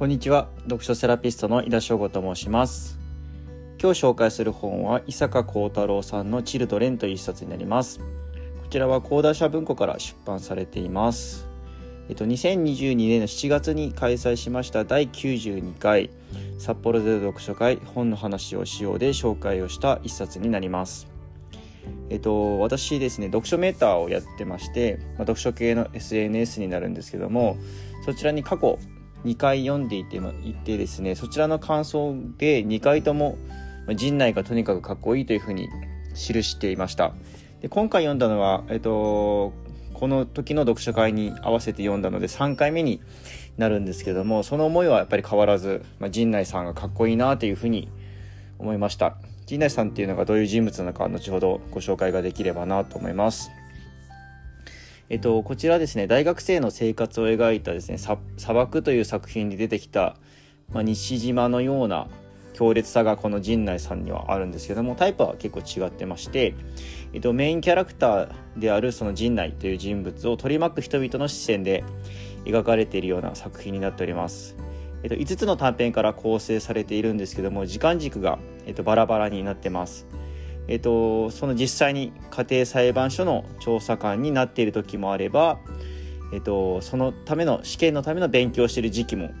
こんにちは。読書セラピストの井田翔吾と申します。今日紹介する本は伊坂幸太郎さんのチルドレンという一冊になります。こちらは講談社文庫から出版されています。えっと2022年の7月に開催しました第92回札幌で読書会本の話をしようで紹介をした一冊になります。えっと、私ですね、読書メーターをやってまして、まあ、読書系の SNS になるんですけども、そちらに過去2回読んでいていてですね、そちらの感想で2回とも、陣内がとにかくかっこいいというふうに記していました。で今回読んだのは、えっと、この時の読書会に合わせて読んだので3回目になるんですけども、その思いはやっぱり変わらず、まあ、陣内さんがかっこいいなというふうに思いました。陣内さんっていうのがどういう人物なのか後ほどご紹介ができればなと思います。えっと、こちらですね、大学生の生活を描いたですね、砂漠という作品に出てきた、まあ、西島のような強烈さがこの陣内さんにはあるんですけども、タイプは結構違ってまして、えっと、メインキャラクターであるその陣内という人物を取り巻く人々の視線で描かれているような作品になっております。えっと、5つの短編から構成されているんですけども、時間軸が、えっと、バラバラになってます。えっと、その実際に家庭裁判所の調査官になっている時もあれば、えっと、そのための試験のための勉強してる時期も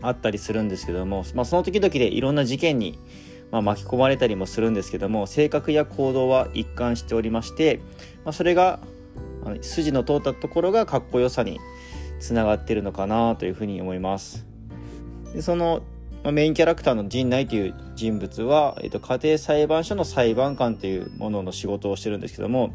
あったりするんですけども、まあ、その時々でいろんな事件に、まあ、巻き込まれたりもするんですけども性格や行動は一貫しておりまして、まあ、それが筋の通ったところがかっこよさにつながってるのかなというふうに思います。でそのまあ、メインキャラクターの陣内という人物は、えっと、家庭裁判所の裁判官というものの仕事をしてるんですけども、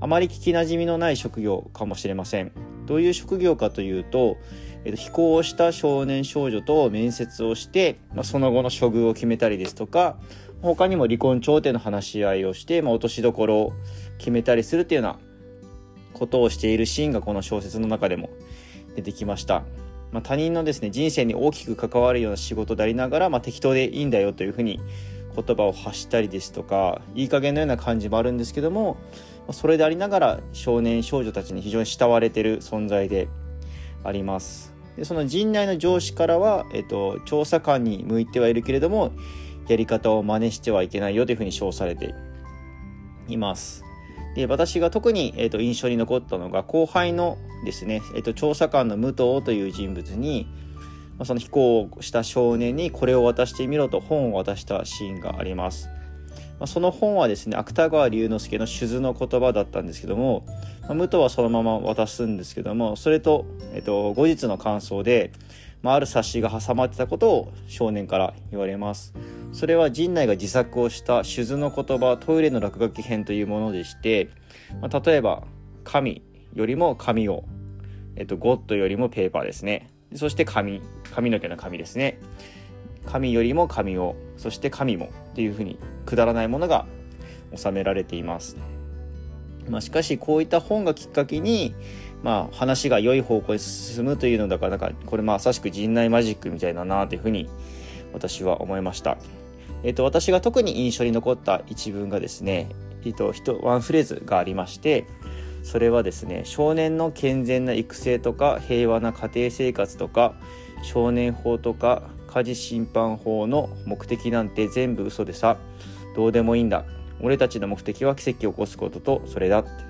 あまり聞きなじみのない職業かもしれません。どういう職業かというと、えっと、非行をした少年少女と面接をして、まあ、その後の処遇を決めたりですとか、他にも離婚調停の話し合いをして、まあ、落としどころを決めたりするというようなことをしているシーンがこの小説の中でも出てきました。まあ、他人のですね人生に大きく関わるような仕事でありながら、まあ、適当でいいんだよというふうに言葉を発したりですとかいい加減のような感じもあるんですけどもそれでありながら少年少女たちに非常に慕われてる存在であります。でその陣内の上司からは、えっと、調査官に向いてはいるけれどもやり方を真似してはいけないよというふうに称されています。で私が特に、えーと、印象に残ったのが後輩のですね、えーと、調査官の武藤という人物に、まあ、その飛行をした少年にこれを渡してみろと本を渡したシーンがあります。まあ、その本はですね芥川龍之介の手図の言葉だったんですけども、まあ、武藤はそのまま渡すんですけどもそれと,、えーと、後日の感想で、まあ、ある冊子が挟まってたことを少年から言われます。それは陣内が自作をした手図の言葉トイレの落書き編というものでして、まあ、例えば紙よりも紙を、えっと、ゴッドよりもペーパーですね。そして紙髪の毛の紙ですね。紙よりも紙をそして紙もっていうふうにくだらないものが収められています、まあ、しかしこういった本がきっかけにまあ話が良い方向に進むというのだからなんかこれまさしく陣内マジックみたいだなというふうに私は思いました。えっ、ー、と、私が特に印象に残った一文がですね、えっ、ー、と、ワンフレーズがありまして、それはですね、少年の健全な育成とか、平和な家庭生活とか、少年法とか、家事審判法の目的なんて全部嘘でさ、どうでもいいんだ。俺たちの目的は奇跡を起こすことと、それだって。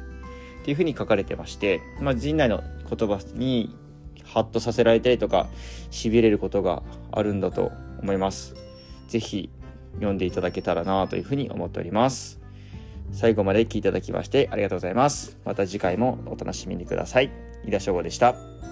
っていうふうに書かれてまして、まあ、陣内の言葉にハッとさせられたりとか、痺れることがあるんだと思います。ぜひ読んでいただけたらなというふうに思っております。最後まで聞いていただきましてありがとうございます。また次回もお楽しみにください。井田翔吾でした。